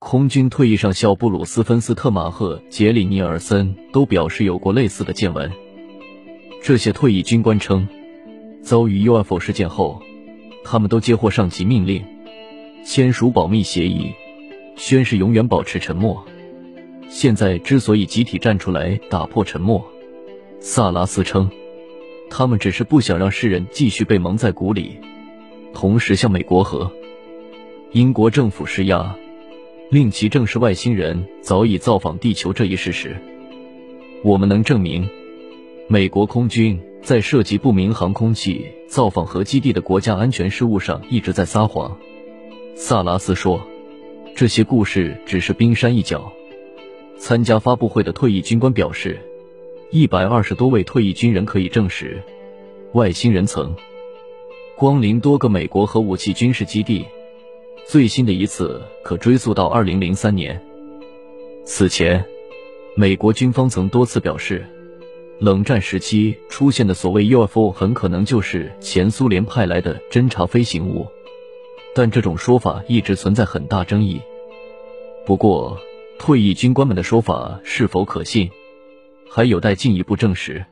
空军退役上校布鲁斯·芬斯特马赫、杰里·尼尔森都表示有过类似的见闻。这些退役军官称，遭遇 UFO 事件后，他们都接获上级命令，签署保密协议，宣誓永远保持沉默。现在之所以集体站出来打破沉默，萨拉斯称，他们只是不想让世人继续被蒙在鼓里，同时向美国和英国政府施压，令其证实外星人早已造访地球这一事实。我们能证明，美国空军在涉及不明航空器造访核基地的国家安全事务上一直在撒谎。萨拉斯说，这些故事只是冰山一角。参加发布会的退役军官表示，一百二十多位退役军人可以证实，外星人曾光临多个美国核武器军事基地。最新的一次可追溯到二零零三年。此前，美国军方曾多次表示，冷战时期出现的所谓 UFO 很可能就是前苏联派来的侦察飞行物，但这种说法一直存在很大争议。不过，退役军官们的说法是否可信，还有待进一步证实。